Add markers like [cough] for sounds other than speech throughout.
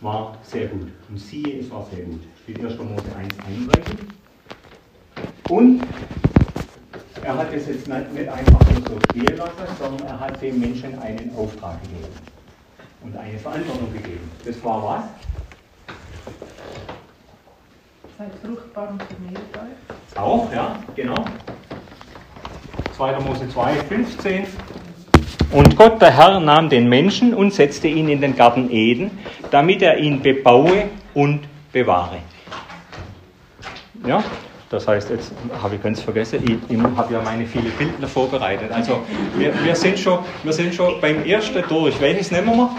war sehr gut. Und siehe, es war sehr gut. Steht 1. Mose 1, 31. Und er hat es jetzt nicht einfach nur so stehen lassen, sondern er hat dem Menschen einen Auftrag gegeben und eine Verantwortung gegeben. Das war was? Seid fruchtbar und vermehrt euch. Auch, ja, genau. 2. Mose 2, 15. Und Gott, der Herr, nahm den Menschen und setzte ihn in den Garten Eden, damit er ihn bebaue und bewahre. Ja, das heißt, jetzt habe ich ganz vergessen, ich, habe ja meine viele Bilder vorbereitet. Also wir, wir, sind schon, wir sind schon beim ersten durch. Welches nehmen wir?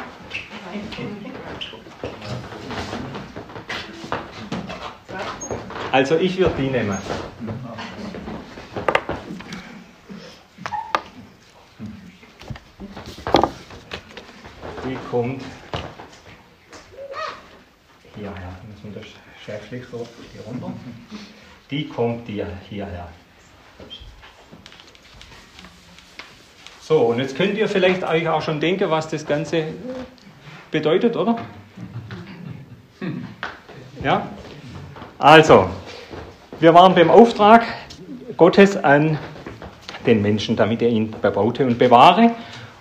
Also ich würde die nehmen. Kommt hierher. Müssen wir das schärflich so hier runter. Die kommt hier, hierher. So, und jetzt könnt ihr vielleicht euch auch schon denken, was das Ganze bedeutet, oder? Ja? Also, wir waren beim Auftrag Gottes an den Menschen, damit er ihn bebaute und bewahre.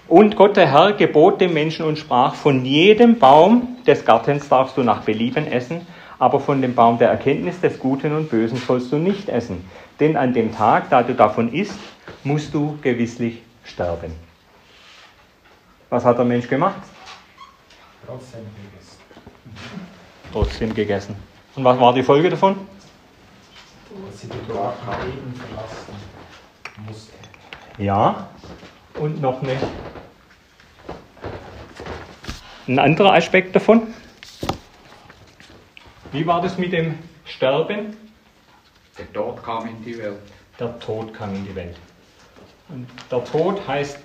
Und Gott, der Herr, gebot dem Menschen und sprach, von jedem Baum des Gartens darfst du nach Belieben essen, aber von dem Baum der Erkenntnis des Guten und Bösen sollst du nicht essen. Denn an dem Tag, da du davon isst, musst du gewisslich sterben. Was hat der Mensch gemacht? Trotzdem gegessen. Trotzdem gegessen. Und was war die Folge davon? Dass sie den Garten Eden verlassen musste. Ja. Und noch eine, ein anderer Aspekt davon. Wie war das mit dem Sterben? Der Tod kam in die Welt. Der Tod kam in die Welt. Und der Tod heißt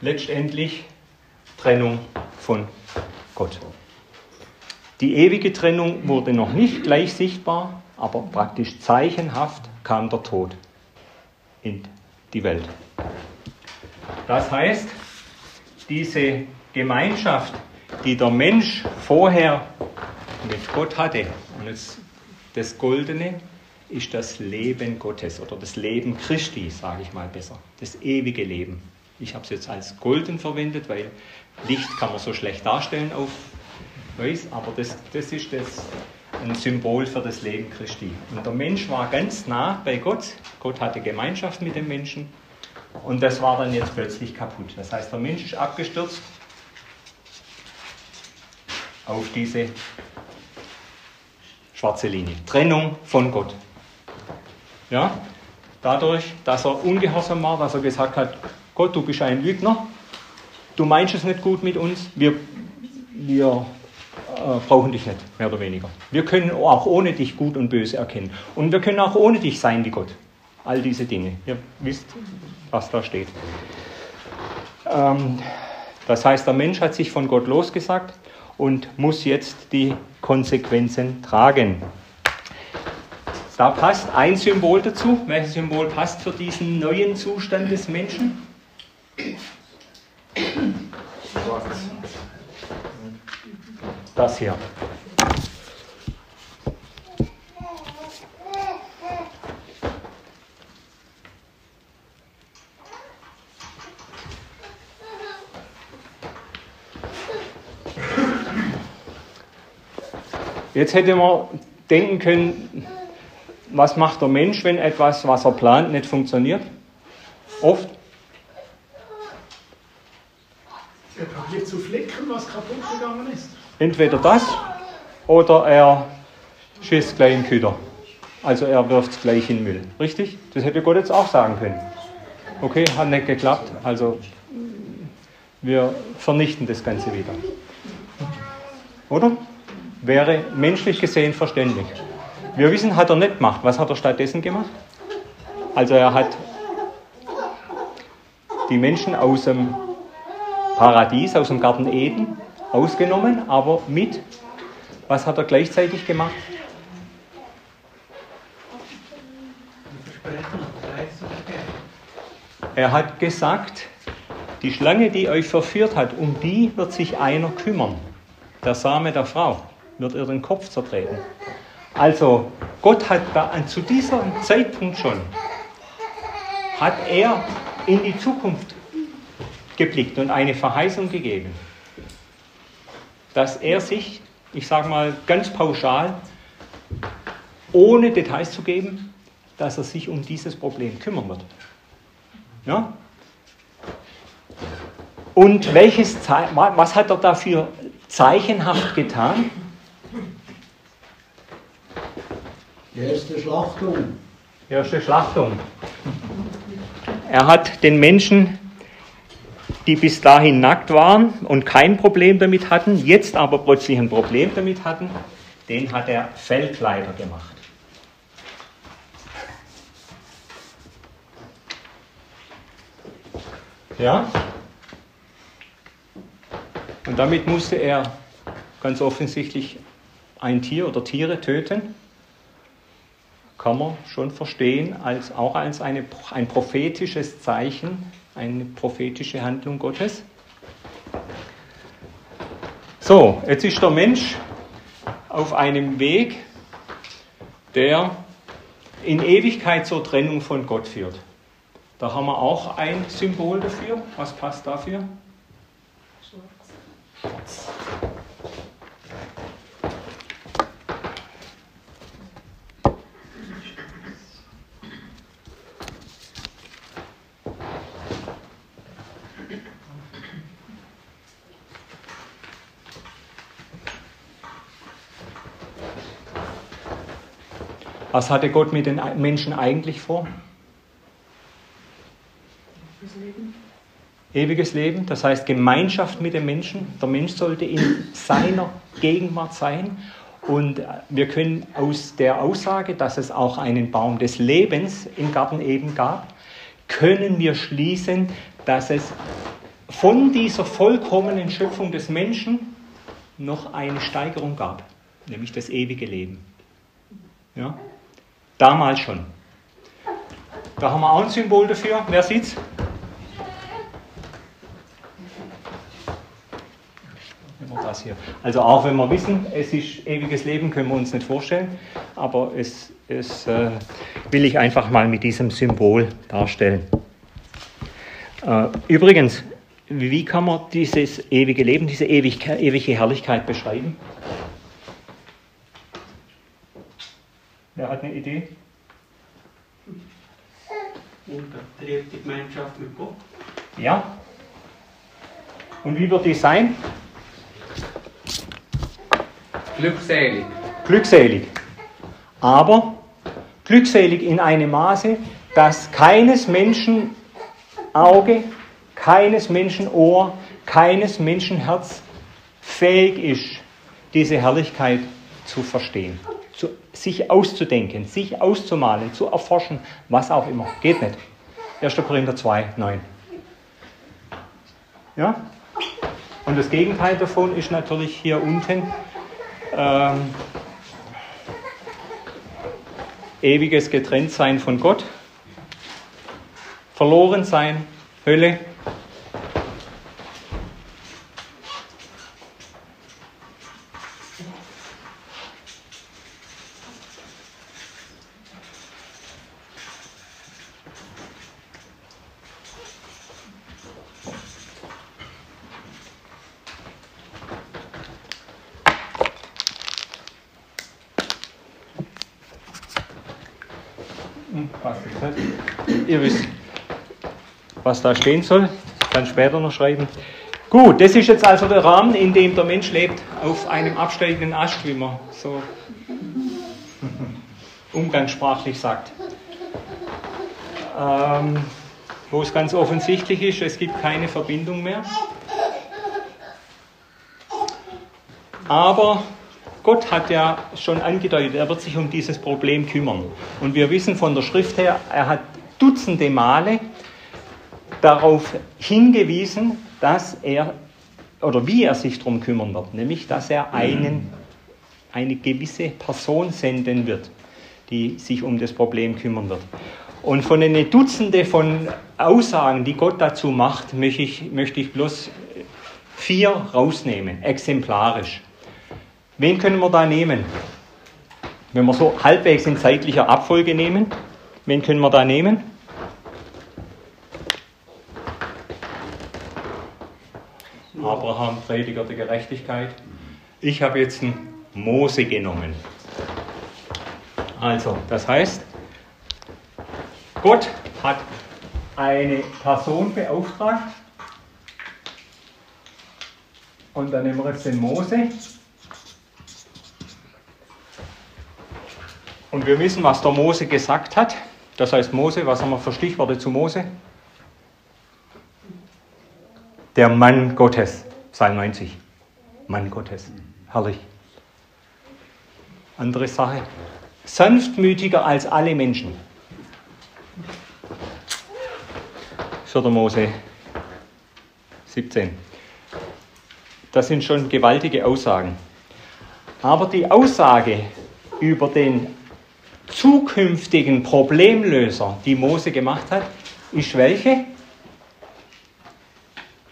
letztendlich Trennung von Gott. Die ewige Trennung wurde noch nicht gleich sichtbar, aber praktisch zeichenhaft kam der Tod in die Welt. Das heißt, diese Gemeinschaft, die der Mensch vorher mit Gott hatte, und jetzt das Goldene ist das Leben Gottes oder das Leben Christi, sage ich mal besser, das ewige Leben. Ich habe es jetzt als golden verwendet, weil Licht kann man so schlecht darstellen auf weiß, aber das, das ist das, ein Symbol für das Leben Christi. Und der Mensch war ganz nah bei Gott. Gott hatte Gemeinschaft mit dem Menschen. Und das war dann jetzt plötzlich kaputt. Das heißt, der Mensch ist abgestürzt auf diese schwarze Linie. Trennung von Gott. Ja? Dadurch, dass er ungehorsam war, dass er gesagt hat, Gott, du bist ein Lügner, du meinst es nicht gut mit uns, wir, wir äh, brauchen dich nicht, mehr oder weniger. Wir können auch ohne dich gut und böse erkennen. Und wir können auch ohne dich sein wie Gott. All diese Dinge. Ihr wisst, was da steht. Ähm, das heißt, der Mensch hat sich von Gott losgesagt und muss jetzt die Konsequenzen tragen. Da passt ein Symbol dazu. Welches Symbol passt für diesen neuen Zustand des Menschen? Das hier. Jetzt hätte man denken können, was macht der Mensch, wenn etwas, was er plant, nicht funktioniert? Oft. Er probiert zu flicken, was kaputt gegangen ist. Entweder das oder er schießt gleich in Küder. Also er wirft es gleich in den Müll. Richtig? Das hätte Gott jetzt auch sagen können. Okay, hat nicht geklappt. Also wir vernichten das Ganze wieder. Oder? Wäre menschlich gesehen verständlich. Wir wissen, hat er nicht gemacht. Was hat er stattdessen gemacht? Also er hat die Menschen aus dem Paradies, aus dem Garten Eden ausgenommen, aber mit, was hat er gleichzeitig gemacht? Er hat gesagt, die Schlange, die euch verführt hat, um die wird sich einer kümmern. der Same der Frau, wird ihr den Kopf zertreten. Also Gott hat zu diesem Zeitpunkt schon, hat er in die Zukunft geblickt und eine Verheißung gegeben, dass er sich, ich sage mal ganz pauschal, ohne Details zu geben, dass er sich um dieses Problem kümmern wird. Ja? Und welches, was hat er dafür zeichenhaft getan? Die erste Schlachtung. Erste Schlachtung. Er hat den Menschen, die bis dahin nackt waren und kein Problem damit hatten, jetzt aber plötzlich ein Problem damit hatten, den hat er Fellkleider gemacht. Ja? Und damit musste er ganz offensichtlich ein Tier oder Tiere töten. Kann man schon verstehen, als, auch als eine, ein prophetisches Zeichen, eine prophetische Handlung Gottes. So, jetzt ist der Mensch auf einem Weg, der in Ewigkeit zur Trennung von Gott führt. Da haben wir auch ein Symbol dafür. Was passt dafür? Schwarz. Was hatte Gott mit den Menschen eigentlich vor? Leben. Ewiges Leben, das heißt Gemeinschaft mit den Menschen. Der Mensch sollte in seiner Gegenwart sein. Und wir können aus der Aussage, dass es auch einen Baum des Lebens im Garten Eden gab, können wir schließen, dass es von dieser vollkommenen Schöpfung des Menschen noch eine Steigerung gab, nämlich das ewige Leben. Ja? Damals schon. Da haben wir auch ein Symbol dafür. Wer sieht's? das hier. Also auch wenn wir wissen, es ist ewiges Leben, können wir uns nicht vorstellen, aber es, es äh, will ich einfach mal mit diesem Symbol darstellen. Äh, übrigens, wie kann man dieses ewige Leben, diese ewig, ewige Herrlichkeit beschreiben? Wer hat eine Idee? Unterträgt die Gemeinschaft mit Gott. Ja. Und wie wird die sein? Glückselig. Glückselig. Aber glückselig in einem Maße, dass keines Menschen Auge, keines Menschen Ohr, keines Menschen Herz fähig ist, diese Herrlichkeit zu verstehen, zu, sich auszudenken, sich auszumalen, zu erforschen, was auch immer. Geht nicht. 1. Korinther 2, 9. Ja? Und das Gegenteil davon ist natürlich hier unten ähm, ewiges Getrenntsein von Gott, Verlorensein, Hölle. Ihr wisst, was da stehen soll. Ich kann später noch schreiben. Gut, das ist jetzt also der Rahmen, in dem der Mensch lebt, auf einem absteigenden Ast, wie man so [laughs] umgangssprachlich sagt. Ähm, wo es ganz offensichtlich ist, es gibt keine Verbindung mehr. Aber Gott hat ja schon angedeutet, er wird sich um dieses Problem kümmern. Und wir wissen von der Schrift her, er hat dutzende Male darauf hingewiesen, dass er oder wie er sich darum kümmern wird, nämlich dass er einen, eine gewisse Person senden wird, die sich um das Problem kümmern wird. Und von den Dutzende von Aussagen, die Gott dazu macht, möchte ich, möchte ich bloß vier rausnehmen, exemplarisch. Wen können wir da nehmen? Wenn wir so halbwegs in zeitlicher Abfolge nehmen, wen können wir da nehmen? Abraham, Prediger der Gerechtigkeit. Ich habe jetzt einen Mose genommen. Also, das heißt, Gott hat eine Person beauftragt und dann nehmen wir jetzt den Mose. Und wir wissen, was der Mose gesagt hat. Das heißt, Mose, was haben wir für Stichworte zu Mose? Der Mann Gottes, Psalm 90. Mann Gottes. Herrlich. Andere Sache. Sanftmütiger als alle Menschen. 4. Mose 17. Das sind schon gewaltige Aussagen. Aber die Aussage über den zukünftigen Problemlöser, die Mose gemacht hat, ist welche?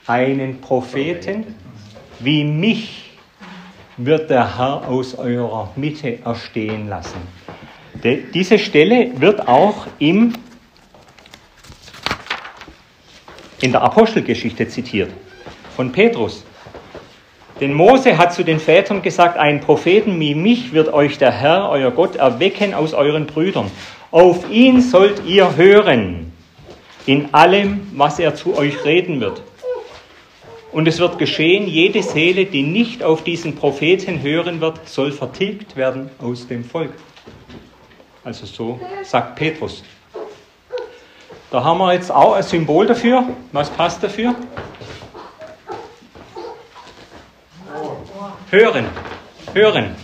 Einen Propheten wie mich wird der Herr aus eurer Mitte erstehen lassen. Diese Stelle wird auch im, in der Apostelgeschichte zitiert von Petrus. Denn Mose hat zu den Vätern gesagt, einen Propheten wie mich wird euch der Herr, euer Gott, erwecken aus euren Brüdern. Auf ihn sollt ihr hören, in allem, was er zu euch reden wird. Und es wird geschehen, jede Seele, die nicht auf diesen Propheten hören wird, soll vertilgt werden aus dem Volk. Also so sagt Petrus. Da haben wir jetzt auch ein Symbol dafür. Was passt dafür? Hören. Hören.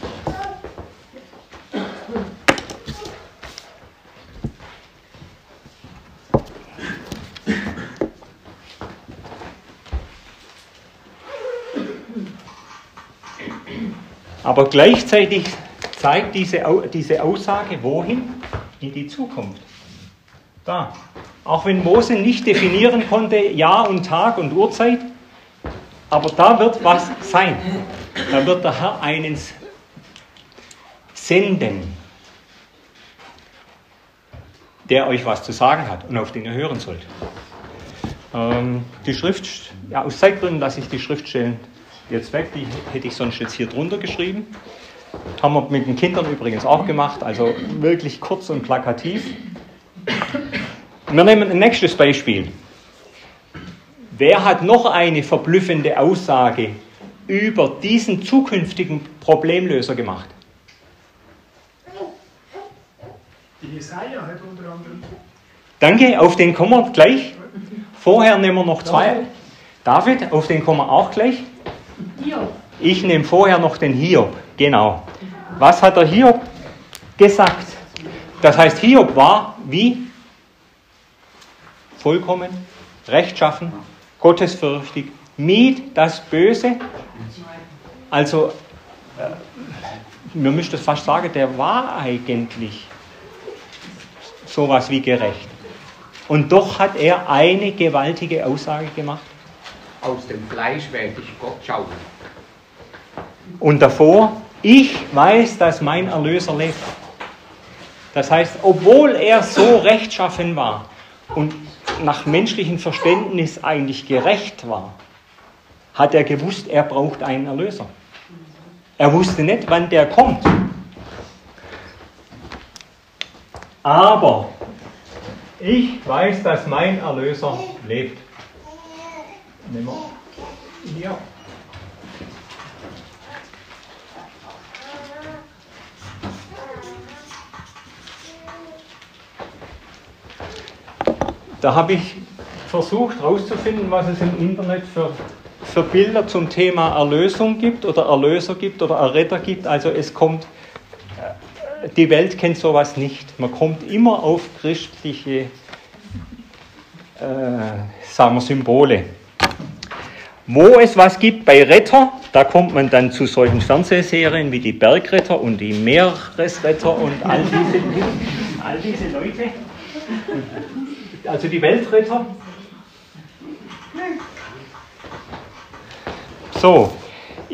Aber gleichzeitig zeigt diese, diese Aussage wohin? In die Zukunft. Da. Auch wenn Mose nicht definieren konnte, Jahr und Tag und Uhrzeit, aber da wird was sein. Da wird der Herr einen senden, der euch was zu sagen hat und auf den ihr hören sollt. Ähm, die Schrift, ja, aus Zeitgründen lasse ich die Schriftstellen jetzt weg, die hätte ich sonst jetzt hier drunter geschrieben. Haben wir mit den Kindern übrigens auch gemacht, also wirklich kurz und plakativ. Wir nehmen ein nächstes Beispiel. Wer hat noch eine verblüffende Aussage über diesen zukünftigen Problemlöser gemacht? Die Jesaja hat unter anderem. Danke, auf den kommen wir gleich. Vorher nehmen wir noch zwei. David, auf den kommen wir auch gleich. Ich nehme vorher noch den Hiob. Genau. Was hat der Hiob gesagt? Das heißt, Hiob war wie? Vollkommen, rechtschaffen, gottesfürchtig, mied das Böse. Also, äh, man müsste fast sagen, der war eigentlich sowas wie gerecht. Und doch hat er eine gewaltige Aussage gemacht. Aus dem Fleisch werde ich Gott schauen. Und davor, ich weiß, dass mein Erlöser lebt. Das heißt, obwohl er so rechtschaffen war und nach menschlichem Verständnis eigentlich gerecht war, hat er gewusst, er braucht einen Erlöser. Er wusste nicht, wann der kommt. Aber ich weiß, dass mein Erlöser lebt. Wir. Ja. Da habe ich versucht herauszufinden, was es im Internet für, für Bilder zum Thema Erlösung gibt oder Erlöser gibt oder Erretter gibt. Also es kommt, äh, die Welt kennt sowas nicht. Man kommt immer auf christliche, äh, sagen wir, Symbole. Wo es was gibt bei Retter, da kommt man dann zu solchen Fernsehserien wie die Bergretter und die Meeresretter und all diese, all diese Leute. Also die Weltretter. So,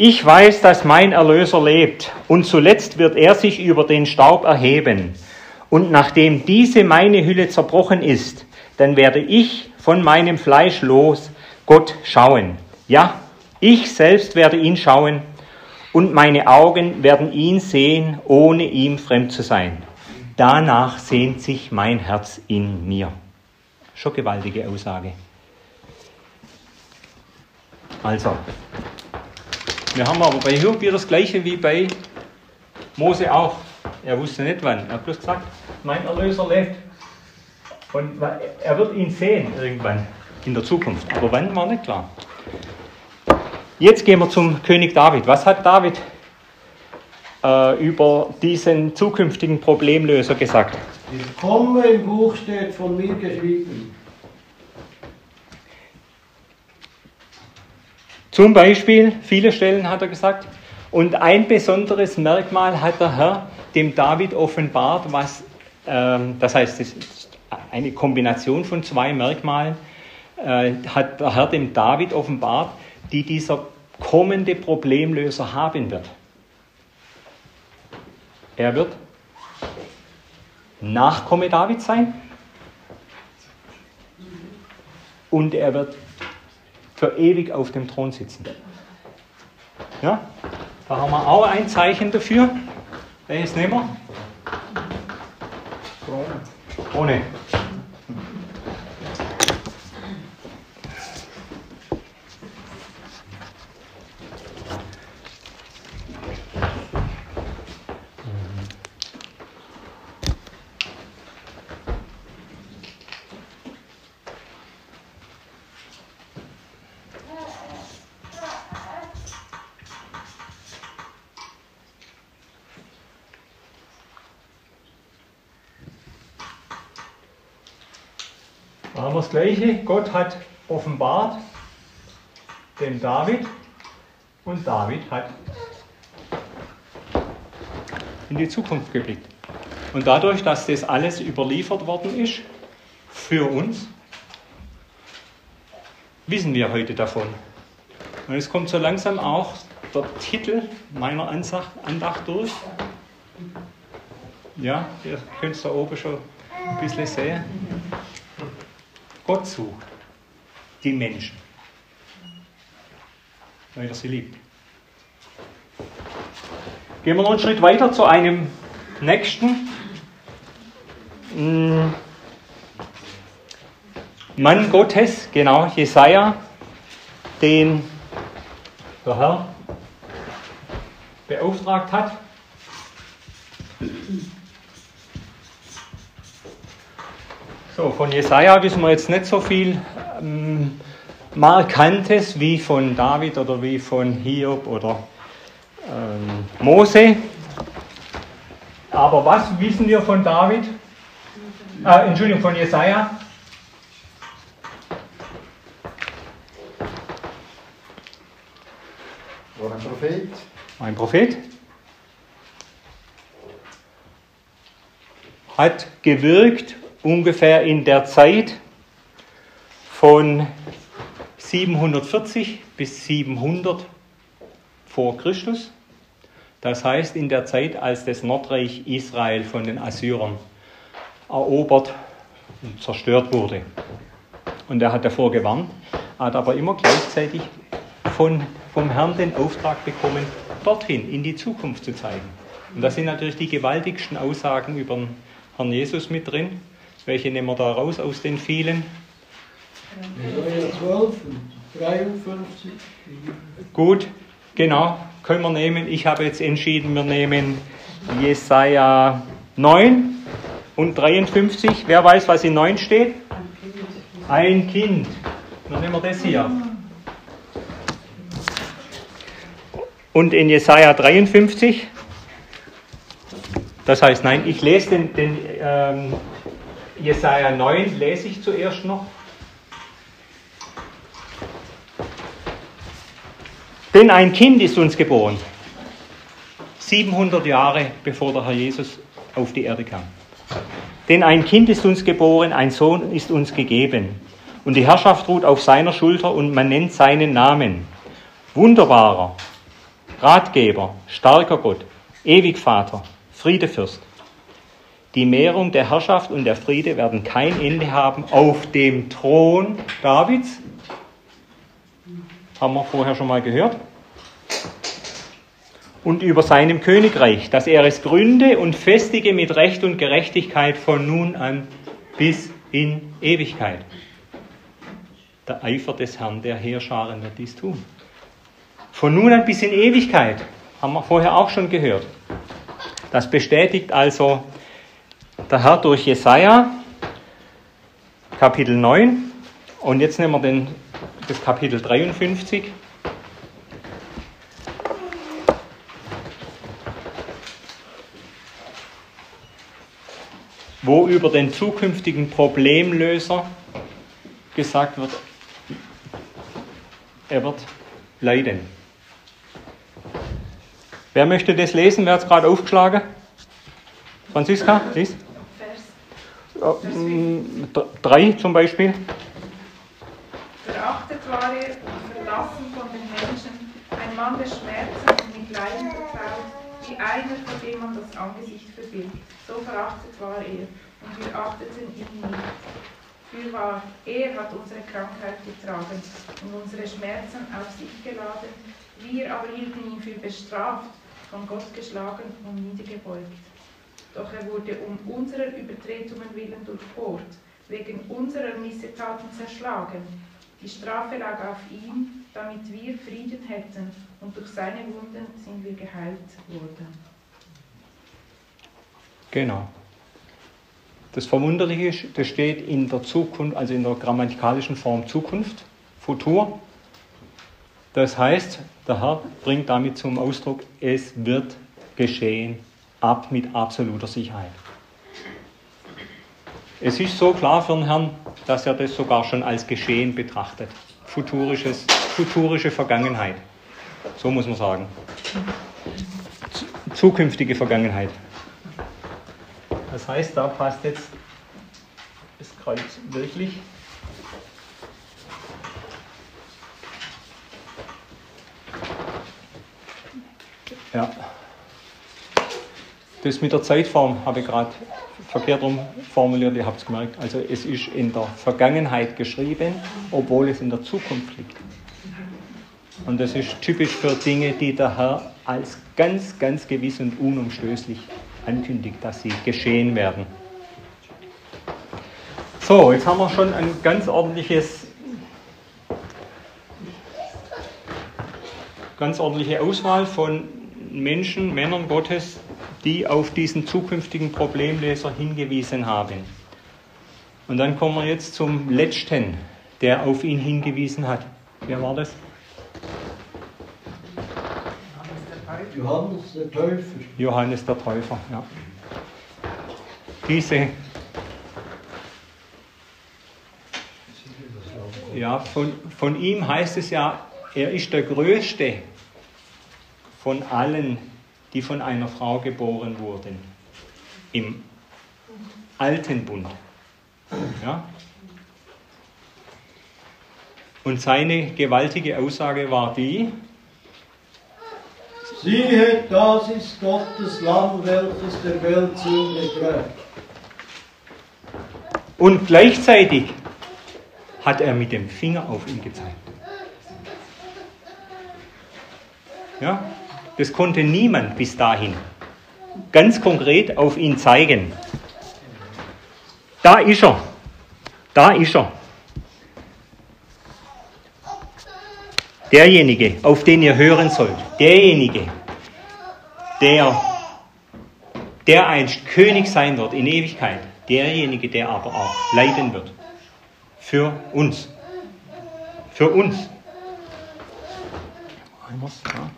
Ich weiß, dass mein Erlöser lebt, und zuletzt wird er sich über den Staub erheben. Und nachdem diese meine Hülle zerbrochen ist, dann werde ich von meinem Fleisch los Gott schauen. Ja, ich selbst werde ihn schauen, und meine Augen werden ihn sehen, ohne ihm fremd zu sein. Danach sehnt sich mein Herz in mir. Schon gewaltige Aussage. Also, wir haben aber bei Hiob das gleiche wie bei Mose auch. Er wusste nicht wann. Er hat bloß gesagt, mein Erlöser lebt. Und er wird ihn sehen irgendwann in der Zukunft. Aber wann war nicht klar. Jetzt gehen wir zum König David. Was hat David äh, über diesen zukünftigen Problemlöser gesagt? Willkommen im Buch steht von mir geschrieben. Zum Beispiel, viele Stellen hat er gesagt, und ein besonderes Merkmal hat der Herr dem David offenbart, was, ähm, das heißt, es ist eine Kombination von zwei Merkmalen, äh, hat der Herr dem David offenbart, die dieser kommende Problemlöser haben wird. Er wird Nachkomme David sein und er wird für ewig auf dem Thron sitzen. Ja? Da haben wir auch ein Zeichen dafür. Welches nehmen wir? Ohne. Haben wir das Gleiche. Gott hat offenbart dem David und David hat in die Zukunft geblickt. Und dadurch, dass das alles überliefert worden ist für uns, wissen wir heute davon. Und es kommt so langsam auch der Titel meiner Andacht durch. Ja, ihr könnt es da oben schon ein bisschen sehen. Gott sucht die Menschen, weil er sie liebt. Gehen wir noch einen Schritt weiter zu einem nächsten mm, Mann Gottes, genau, Jesaja, den der Herr beauftragt hat. So, von Jesaja wissen wir jetzt nicht so viel ähm, Markantes wie von David oder wie von Hiob oder ähm, Mose. Aber was wissen wir von David? Äh, Entschuldigung, von Jesaja? War ein Prophet. Ein Prophet. Hat gewirkt ungefähr in der Zeit von 740 bis 700 vor Christus. Das heißt in der Zeit, als das Nordreich Israel von den Assyrern erobert und zerstört wurde. Und er hat davor gewarnt, hat aber immer gleichzeitig von, vom Herrn den Auftrag bekommen, dorthin in die Zukunft zu zeigen. Und da sind natürlich die gewaltigsten Aussagen über den Herrn Jesus mit drin. Welche nehmen wir da raus aus den vielen? Jesaja 12, 53. Gut, genau, können wir nehmen. Ich habe jetzt entschieden, wir nehmen Jesaja 9 und 53. Wer weiß, was in 9 steht? Ein Kind. Dann nehmen wir das hier. Und in Jesaja 53, das heißt, nein, ich lese den, den ähm, Jesaja 9, lese ich zuerst noch. Denn ein Kind ist uns geboren. 700 Jahre bevor der Herr Jesus auf die Erde kam. Denn ein Kind ist uns geboren, ein Sohn ist uns gegeben. Und die Herrschaft ruht auf seiner Schulter und man nennt seinen Namen. Wunderbarer, Ratgeber, starker Gott, ewig Vater, Friedefürst. Die Mehrung der Herrschaft und der Friede werden kein Ende haben auf dem Thron Davids. Haben wir vorher schon mal gehört. Und über seinem Königreich, dass er es gründe und festige mit Recht und Gerechtigkeit von nun an bis in Ewigkeit. Der Eifer des Herrn der Heerscharen wird dies tun. Von nun an bis in Ewigkeit, haben wir vorher auch schon gehört. Das bestätigt also der Herr durch Jesaja, Kapitel 9. Und jetzt nehmen wir den, das Kapitel 53. wo über den zukünftigen Problemlöser gesagt wird, er wird leiden. Wer möchte das lesen? Wer hat es gerade aufgeschlagen? Franziska, lies. Vers. Mm, Drei zum Beispiel. Verachtet war er und verlassen von den Menschen, ein Mann der Schmerzen und mit Leiden vertraut, wie einer, vor dem man das Angesicht verbirgt. So verachtet war er, und wir achteten ihn nicht. Fürwahr, er hat unsere Krankheit getragen und unsere Schmerzen auf sich geladen, wir aber hielten ihn für bestraft, von Gott geschlagen und niedergebeugt. Doch er wurde um unserer Übertretungen willen durchbohrt, wegen unserer Missetaten zerschlagen. Die Strafe lag auf ihm, damit wir Frieden hätten, und durch seine Wunden sind wir geheilt worden. Genau. Das Verwunderliche das steht in der Zukunft, also in der grammatikalischen Form Zukunft, Futur. Das heißt, der Herr bringt damit zum Ausdruck, es wird geschehen, ab mit absoluter Sicherheit. Es ist so klar für den Herrn, dass er das sogar schon als Geschehen betrachtet. Futurisches, futurische Vergangenheit. So muss man sagen. Zukünftige Vergangenheit. Das heißt, da passt jetzt das Kreuz wirklich. Ja. Das mit der Zeitform habe ich gerade verkehrt rum formuliert, ihr habt es gemerkt. Also es ist in der Vergangenheit geschrieben, obwohl es in der Zukunft liegt. Und das ist typisch für Dinge, die der Herr als ganz, ganz gewiss und unumstößlich ankündigt, dass sie geschehen werden. So, jetzt haben wir schon ein ganz ordentliches, ganz ordentliche Auswahl von Menschen, Männern Gottes, die auf diesen zukünftigen Problemleser hingewiesen haben. Und dann kommen wir jetzt zum letzten, der auf ihn hingewiesen hat. Wer war das? Johannes der Täufer. Johannes der Täufer. Ja. Diese, ja, von, von ihm heißt es ja, er ist der Größte von allen, die von einer Frau geboren wurden. Im alten Bund. Ja. Und seine gewaltige Aussage war die, Siehe, das ist Gottes Lamm, welches der Welt Sünde trägt. Und gleichzeitig hat er mit dem Finger auf ihn gezeigt. Ja, das konnte niemand bis dahin ganz konkret auf ihn zeigen. Da ist er. Da ist er. Derjenige, auf den ihr hören sollt. Derjenige, der, der einst König sein wird in Ewigkeit. Derjenige, der aber auch leiden wird. Für uns. Für uns. Ja.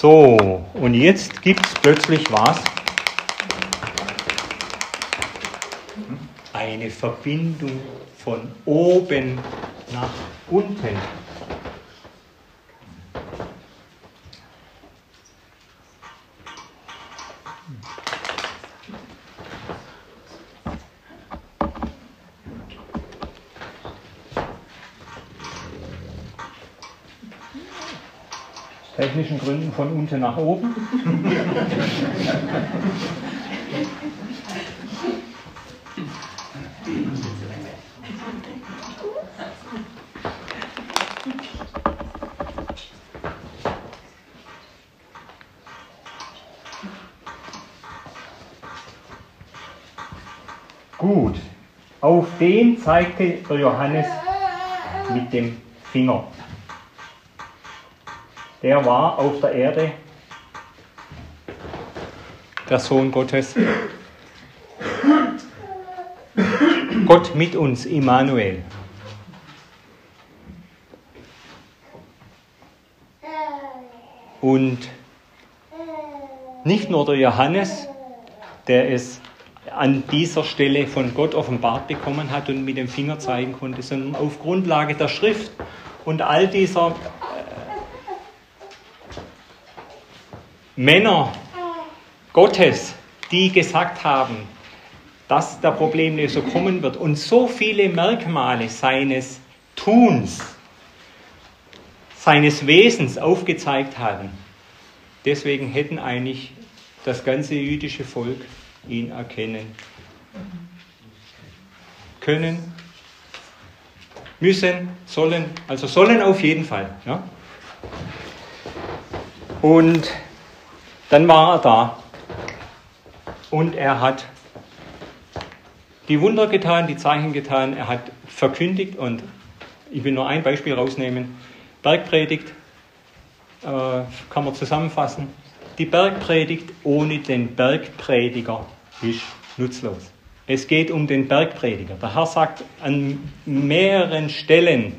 So, und jetzt gibt es plötzlich was? Eine Verbindung von oben nach unten. Technischen Gründen von unten nach oben. Gut, auf den zeigte Johannes mit dem Finger. Der war auf der Erde der Sohn Gottes. Gott mit uns, Immanuel. Und nicht nur der Johannes, der es an dieser Stelle von Gott offenbart bekommen hat und mit dem Finger zeigen konnte, sondern auf Grundlage der Schrift und all dieser äh, Männer Gottes, die gesagt haben, dass der Problemlöser kommen wird und so viele Merkmale seines Tuns, seines Wesens aufgezeigt haben. Deswegen hätten eigentlich das ganze jüdische Volk ihn erkennen können, müssen, sollen, also sollen auf jeden Fall. Ja? Und dann war er da und er hat die Wunder getan, die Zeichen getan, er hat verkündigt und ich will nur ein Beispiel rausnehmen. Bergpredigt äh, kann man zusammenfassen. Die Bergpredigt ohne den Bergprediger ist nutzlos. Es geht um den Bergprediger. Der Herr sagt an mehreren Stellen,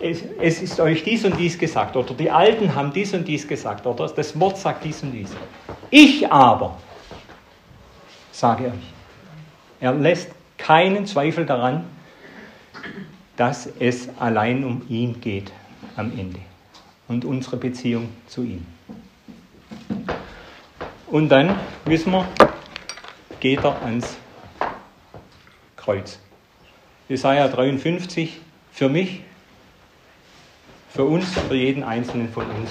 es, es, ist euch dies und dies gesagt, oder die Alten haben dies und dies gesagt, oder das Wort sagt dies und dies. Ich aber sage euch, er lässt keinen Zweifel daran, dass es allein um ihn geht am Ende und unsere Beziehung zu ihm. Und dann wissen wir, geht er ans Kreuz. Jesaja 53, für mich, für uns, für jeden Einzelnen von uns.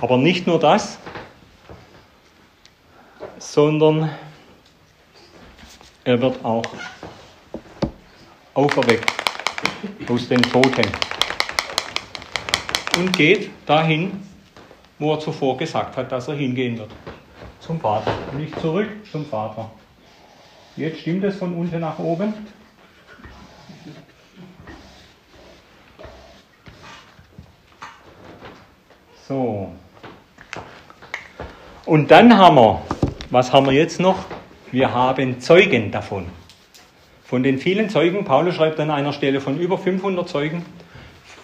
Aber nicht nur das, sondern er wird auch auferweckt aus den Toten und geht dahin, wo er zuvor gesagt hat, dass er hingehen wird. Zum Vater. Nicht zurück zum Vater. Jetzt stimmt es von unten nach oben. So. Und dann haben wir, was haben wir jetzt noch? Wir haben Zeugen davon. Von den vielen Zeugen, Paulus schreibt an einer Stelle von über 500 Zeugen,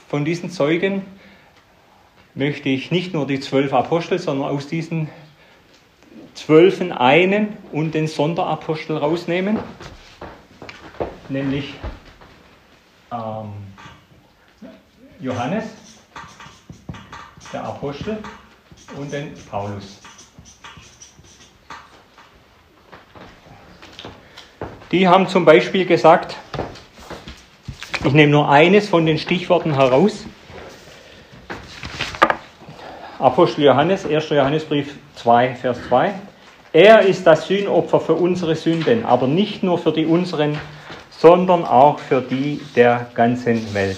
von diesen Zeugen möchte ich nicht nur die zwölf Apostel, sondern aus diesen zwölfen einen und den Sonderapostel rausnehmen, nämlich ähm, Johannes, der Apostel, und den Paulus. Die haben zum Beispiel gesagt, ich nehme nur eines von den Stichworten heraus. Apostel Johannes, 1. Johannesbrief 2, Vers 2. Er ist das Sühnopfer für unsere Sünden, aber nicht nur für die unseren, sondern auch für die der ganzen Welt.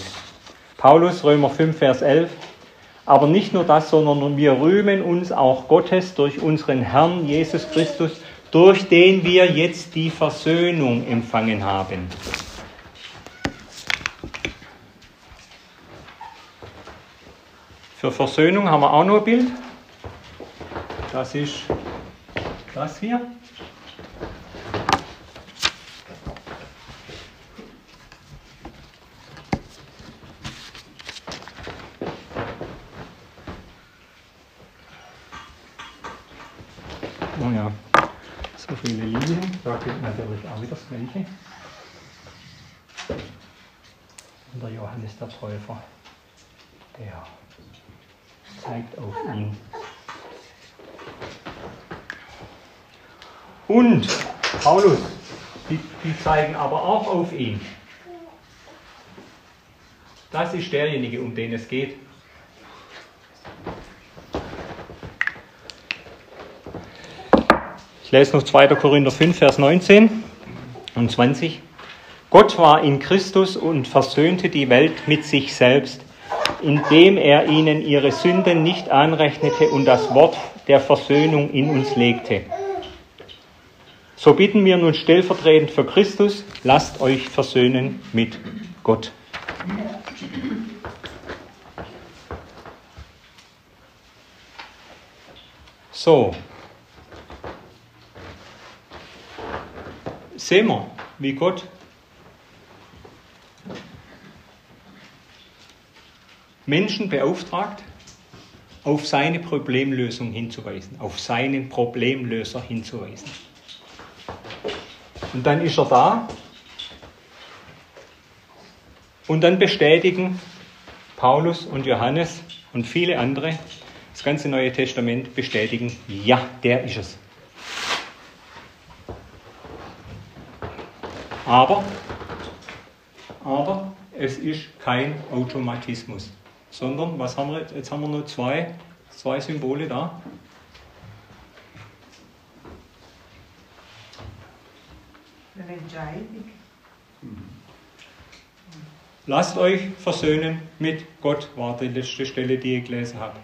Paulus, Römer 5, Vers 11. Aber nicht nur das, sondern wir rühmen uns auch Gottes durch unseren Herrn Jesus Christus, durch den wir jetzt die Versöhnung empfangen haben. Für Versöhnung haben wir auch noch ein Bild. Das ist das hier. viele Linien. Da gilt natürlich auch wieder das Gleiche. Und der Johannes der Täufer, der zeigt auf ihn. Und Paulus, die, die zeigen aber auch auf ihn. Das ist derjenige, um den es geht. Lese noch 2. Korinther 5, Vers 19 und 20. Gott war in Christus und versöhnte die Welt mit sich selbst, indem er ihnen ihre Sünden nicht anrechnete und das Wort der Versöhnung in uns legte. So bitten wir nun stellvertretend für Christus, lasst euch versöhnen mit Gott. So. Sehen wir, wie Gott Menschen beauftragt, auf seine Problemlösung hinzuweisen, auf seinen Problemlöser hinzuweisen. Und dann ist er da und dann bestätigen Paulus und Johannes und viele andere, das ganze Neue Testament bestätigen, ja, der ist es. Aber, aber es ist kein Automatismus, sondern, was haben wir jetzt? Jetzt haben wir nur zwei, zwei Symbole da. Entscheidung. Lasst euch versöhnen mit Gott, war die letzte Stelle, die ich gelesen habe.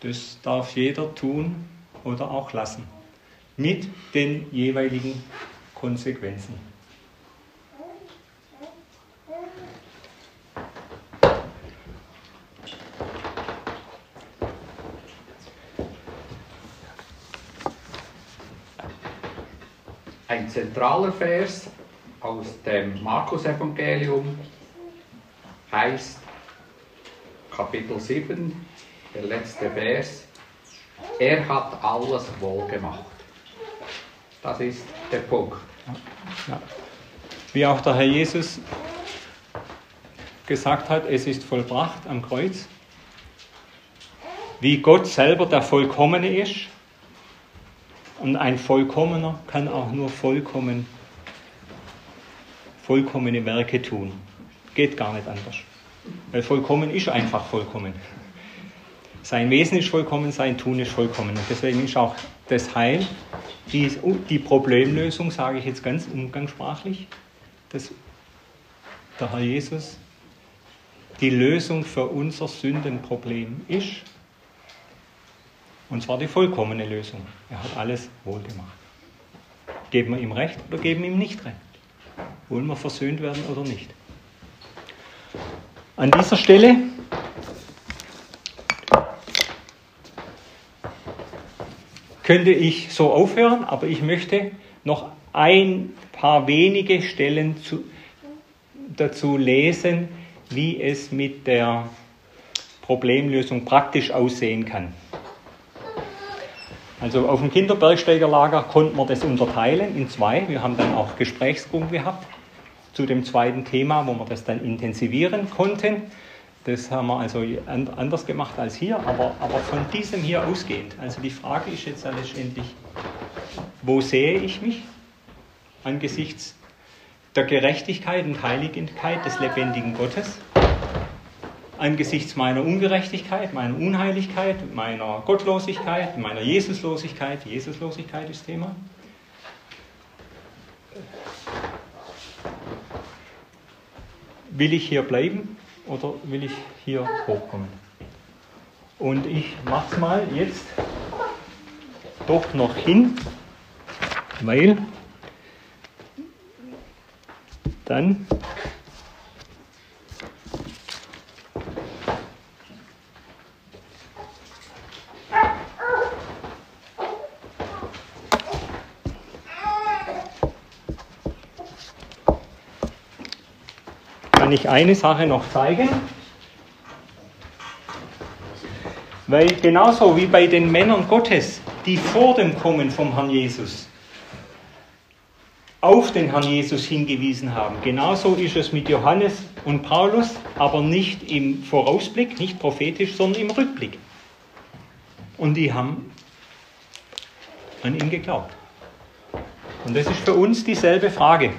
Das darf jeder tun oder auch lassen. Mit den jeweiligen Konsequenzen. Ein zentraler Vers aus dem Markus-Evangelium heißt Kapitel 7, der letzte Vers, er hat alles wohl gemacht. Das ist der Punkt. Ja. Wie auch der Herr Jesus gesagt hat, es ist vollbracht am Kreuz. Wie Gott selber der Vollkommene ist. Und ein Vollkommener kann auch nur vollkommen, vollkommene Werke tun. Geht gar nicht anders. Weil vollkommen ist einfach vollkommen. Sein Wesen ist vollkommen, sein Tun ist vollkommen. Und deswegen ist auch das Heil, die, die Problemlösung, sage ich jetzt ganz umgangssprachlich, dass der Herr Jesus die Lösung für unser Sündenproblem ist. Und zwar die vollkommene Lösung. Er hat alles wohl gemacht. Geben wir ihm recht oder geben wir ihm nicht recht? Wollen wir versöhnt werden oder nicht? An dieser Stelle könnte ich so aufhören, aber ich möchte noch ein paar wenige Stellen zu, dazu lesen, wie es mit der Problemlösung praktisch aussehen kann. Also auf dem Kinderbergsteigerlager konnten wir das unterteilen in zwei. Wir haben dann auch Gesprächsgruppen gehabt zu dem zweiten Thema, wo wir das dann intensivieren konnten. Das haben wir also anders gemacht als hier, aber, aber von diesem hier ausgehend. Also die Frage ist jetzt letztendlich, wo sehe ich mich angesichts der Gerechtigkeit und Heiligkeit des lebendigen Gottes, angesichts meiner Ungerechtigkeit, meiner Unheiligkeit, meiner Gottlosigkeit, meiner Jesuslosigkeit. Jesuslosigkeit ist Thema. Will ich hier bleiben oder will ich hier hochkommen? Und ich mache es mal jetzt doch noch hin, weil dann kann ich eine Sache noch zeigen. Weil genauso wie bei den Männern Gottes, die vor dem Kommen vom Herrn Jesus auf den Herrn Jesus hingewiesen haben. Genauso ist es mit Johannes und Paulus, aber nicht im Vorausblick, nicht prophetisch, sondern im Rückblick. Und die haben an ihn geglaubt. Und das ist für uns dieselbe Frage.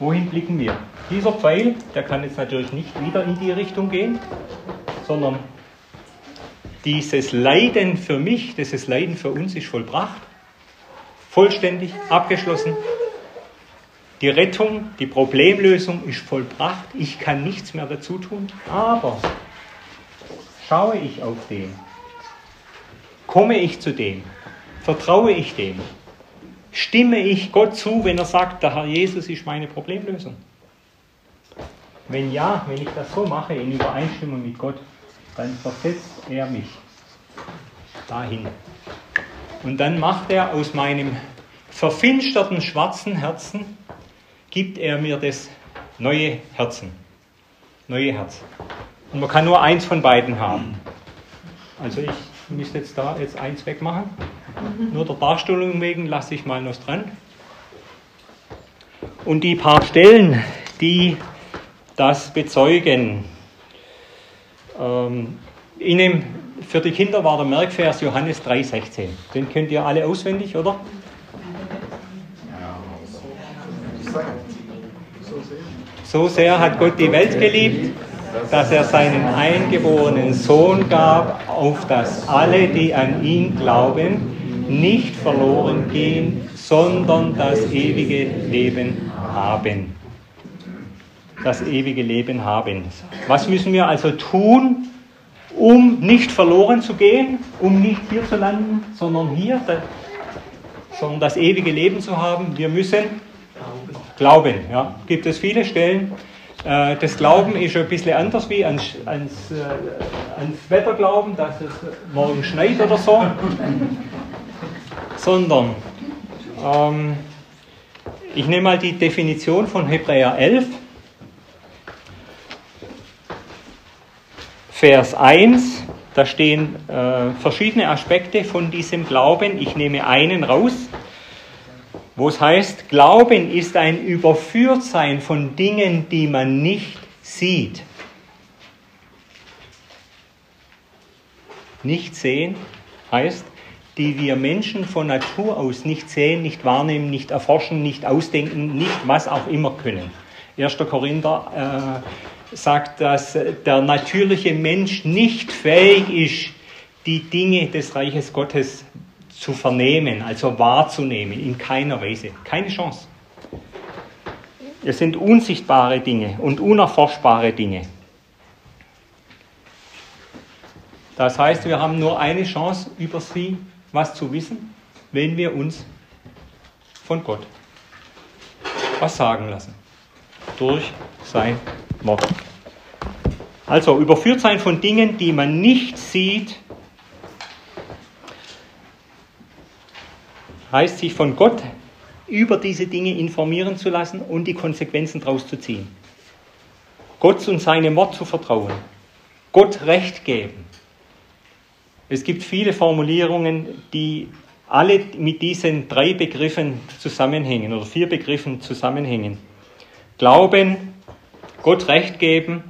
Wohin blicken wir? Dieser Pfeil, der kann jetzt natürlich nicht wieder in die Richtung gehen, sondern dieses Leiden für mich, dieses Leiden für uns ist vollbracht, vollständig, abgeschlossen. Die Rettung, die Problemlösung ist vollbracht. Ich kann nichts mehr dazu tun. Aber schaue ich auf den, komme ich zu dem, vertraue ich dem, stimme ich Gott zu, wenn er sagt, der Herr Jesus ist meine Problemlösung. Wenn ja, wenn ich das so mache, in Übereinstimmung mit Gott, dann versetzt er mich dahin. Und dann macht er aus meinem verfinsterten schwarzen Herzen, gibt er mir das neue Herzen, neue Herz. Und man kann nur eins von beiden haben. Also ich müsste jetzt da jetzt eins wegmachen. Nur der Darstellung wegen lasse ich mal noch dran. Und die paar Stellen, die das bezeugen, ähm, Ihnen für die Kinder war der Merkvers Johannes 3,16. Den kennt ihr alle auswendig, oder? So sehr hat Gott die Welt geliebt, dass er seinen eingeborenen Sohn gab, auf dass alle, die an ihn glauben, nicht verloren gehen, sondern das ewige Leben haben. Das ewige Leben haben. Was müssen wir also tun, um nicht verloren zu gehen, um nicht hier zu landen, sondern hier, sondern das ewige Leben zu haben? Wir müssen glauben. Ja. Gibt es viele Stellen. Äh, das Glauben ist ein bisschen anders wie ans, ans, äh, ans Wetter dass es morgen schneit oder so, sondern ähm, ich nehme mal die Definition von Hebräer 11, Vers 1. Da stehen äh, verschiedene Aspekte von diesem Glauben. Ich nehme einen raus wo es heißt, Glauben ist ein Überführtsein von Dingen, die man nicht sieht. Nicht sehen heißt, die wir Menschen von Natur aus nicht sehen, nicht wahrnehmen, nicht erforschen, nicht ausdenken, nicht was auch immer können. 1. Korinther äh, sagt, dass der natürliche Mensch nicht fähig ist, die Dinge des Reiches Gottes zu vernehmen, also wahrzunehmen, in keiner Weise. Keine Chance. Es sind unsichtbare Dinge und unerforschbare Dinge. Das heißt, wir haben nur eine Chance, über sie was zu wissen, wenn wir uns von Gott was sagen lassen. Durch sein Wort. Also überführt sein von Dingen, die man nicht sieht, heißt sich von Gott über diese Dinge informieren zu lassen und die Konsequenzen daraus zu ziehen. Gott und seinem Wort zu vertrauen. Gott Recht geben. Es gibt viele Formulierungen, die alle mit diesen drei Begriffen zusammenhängen oder vier Begriffen zusammenhängen. Glauben, Gott Recht geben,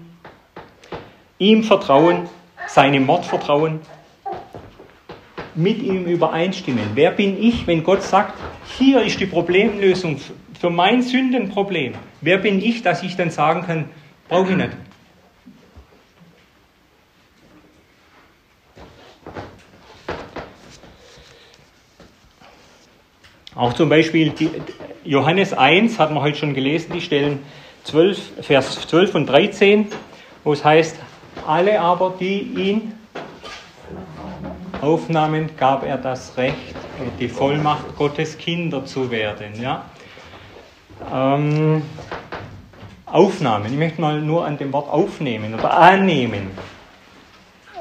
ihm vertrauen, seinem Wort vertrauen mit ihm übereinstimmen. Wer bin ich, wenn Gott sagt, hier ist die Problemlösung für mein Sündenproblem? Wer bin ich, dass ich dann sagen kann, brauche ich nicht? Auch zum Beispiel Johannes 1 hat man heute schon gelesen, die Stellen 12, Vers 12 und 13, wo es heißt, alle aber, die ihn Aufnahmen gab er das Recht, die Vollmacht Gottes Kinder zu werden. Ja? Ähm, Aufnahmen, ich möchte mal nur an dem Wort aufnehmen oder annehmen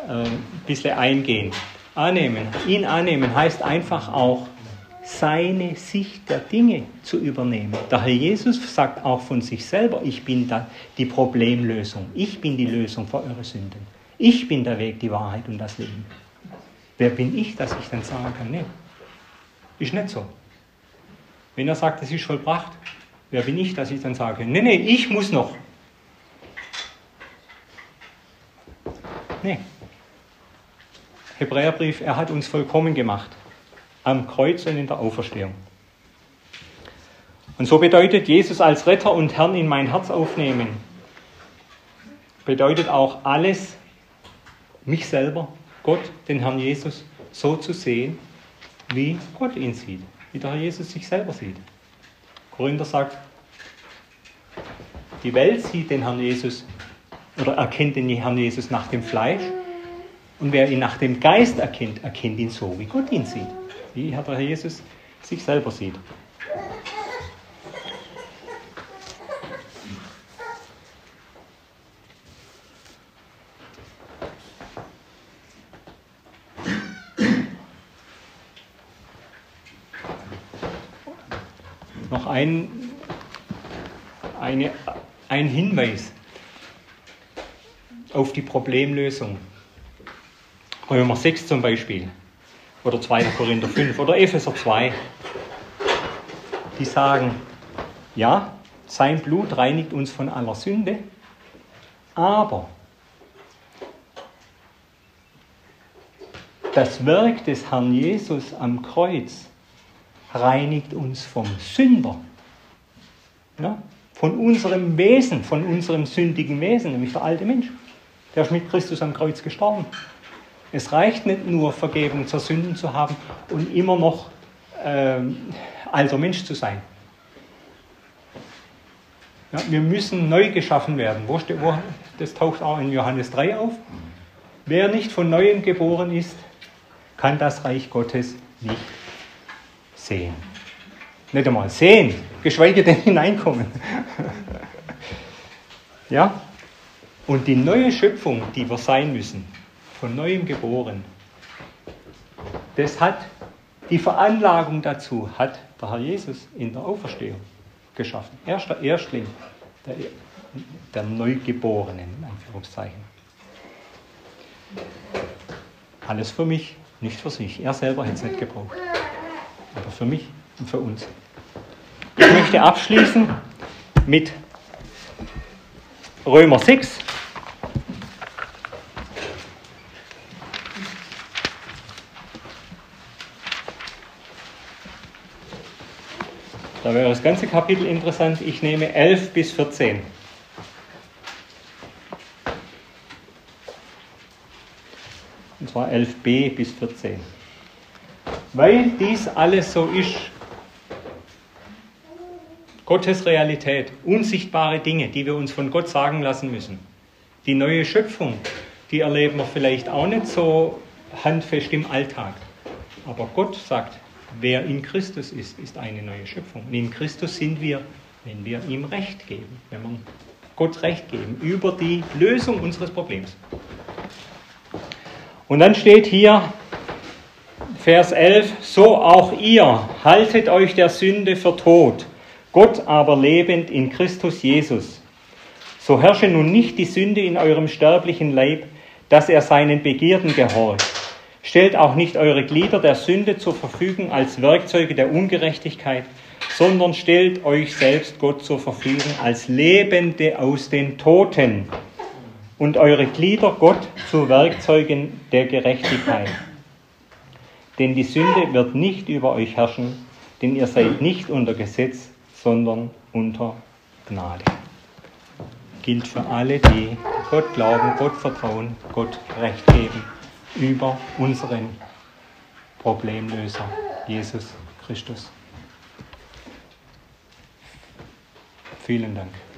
äh, ein bisschen eingehen. Annehmen, ihn annehmen heißt einfach auch, seine Sicht der Dinge zu übernehmen. Der Herr Jesus sagt auch von sich selber, ich bin die Problemlösung, ich bin die Lösung für eure Sünden. Ich bin der Weg, die Wahrheit und das Leben. Wer bin ich, dass ich dann sagen kann, nee, ist nicht so. Wenn er sagt, es ist vollbracht, wer bin ich, dass ich dann sage, nee, nee, ich muss noch. Nee. Hebräerbrief, er hat uns vollkommen gemacht. Am Kreuz und in der Auferstehung. Und so bedeutet Jesus als Retter und Herrn in mein Herz aufnehmen, bedeutet auch alles, mich selber, Gott, den Herrn Jesus, so zu sehen, wie Gott ihn sieht, wie der Herr Jesus sich selber sieht. Korinther sagt, die Welt sieht den Herrn Jesus oder erkennt den Herrn Jesus nach dem Fleisch und wer ihn nach dem Geist erkennt, erkennt ihn so, wie Gott ihn sieht, wie der Herr Jesus sich selber sieht. Noch ein, eine, ein Hinweis auf die Problemlösung. Römer 6 zum Beispiel oder 2. Korinther 5 oder Epheser 2. Die sagen, ja, sein Blut reinigt uns von aller Sünde, aber das Werk des Herrn Jesus am Kreuz reinigt uns vom Sünder. Ja? Von unserem Wesen, von unserem sündigen Wesen, nämlich der alte Mensch. Der ist mit Christus am Kreuz gestorben. Es reicht nicht nur, Vergebung zur Sünden zu haben und immer noch ähm, alter Mensch zu sein. Ja, wir müssen neu geschaffen werden. Wo wo, das taucht auch in Johannes 3 auf. Wer nicht von neuem geboren ist, kann das Reich Gottes nicht sehen. Nicht einmal sehen, geschweige denn [laughs] hineinkommen. ja? Und die neue Schöpfung, die wir sein müssen, von neuem geboren, das hat die Veranlagung dazu, hat der Herr Jesus in der Auferstehung geschaffen. Er ist der Erstling der, der Neugeborenen, in Anführungszeichen. Alles für mich, nicht für sich. Er selber hätte es nicht gebraucht aber für mich und für uns. Ich möchte abschließen mit Römer 6. Da wäre das ganze Kapitel interessant. Ich nehme 11 bis 14. Und zwar 11b bis 14. Weil dies alles so ist. Gottes Realität, unsichtbare Dinge, die wir uns von Gott sagen lassen müssen. Die neue Schöpfung, die erleben wir vielleicht auch nicht so handfest im Alltag. Aber Gott sagt, wer in Christus ist, ist eine neue Schöpfung. Und in Christus sind wir, wenn wir ihm Recht geben, wenn wir Gott Recht geben über die Lösung unseres Problems. Und dann steht hier, Vers 11, so auch ihr haltet euch der Sünde für tot, Gott aber lebend in Christus Jesus. So herrsche nun nicht die Sünde in eurem sterblichen Leib, dass er seinen Begierden gehorcht. Stellt auch nicht eure Glieder der Sünde zur Verfügung als Werkzeuge der Ungerechtigkeit, sondern stellt euch selbst Gott zur Verfügung als Lebende aus den Toten und eure Glieder Gott zu Werkzeugen der Gerechtigkeit. Denn die Sünde wird nicht über euch herrschen, denn ihr seid nicht unter Gesetz, sondern unter Gnade. Gilt für alle, die Gott glauben, Gott vertrauen, Gott Recht geben über unseren Problemlöser, Jesus Christus. Vielen Dank.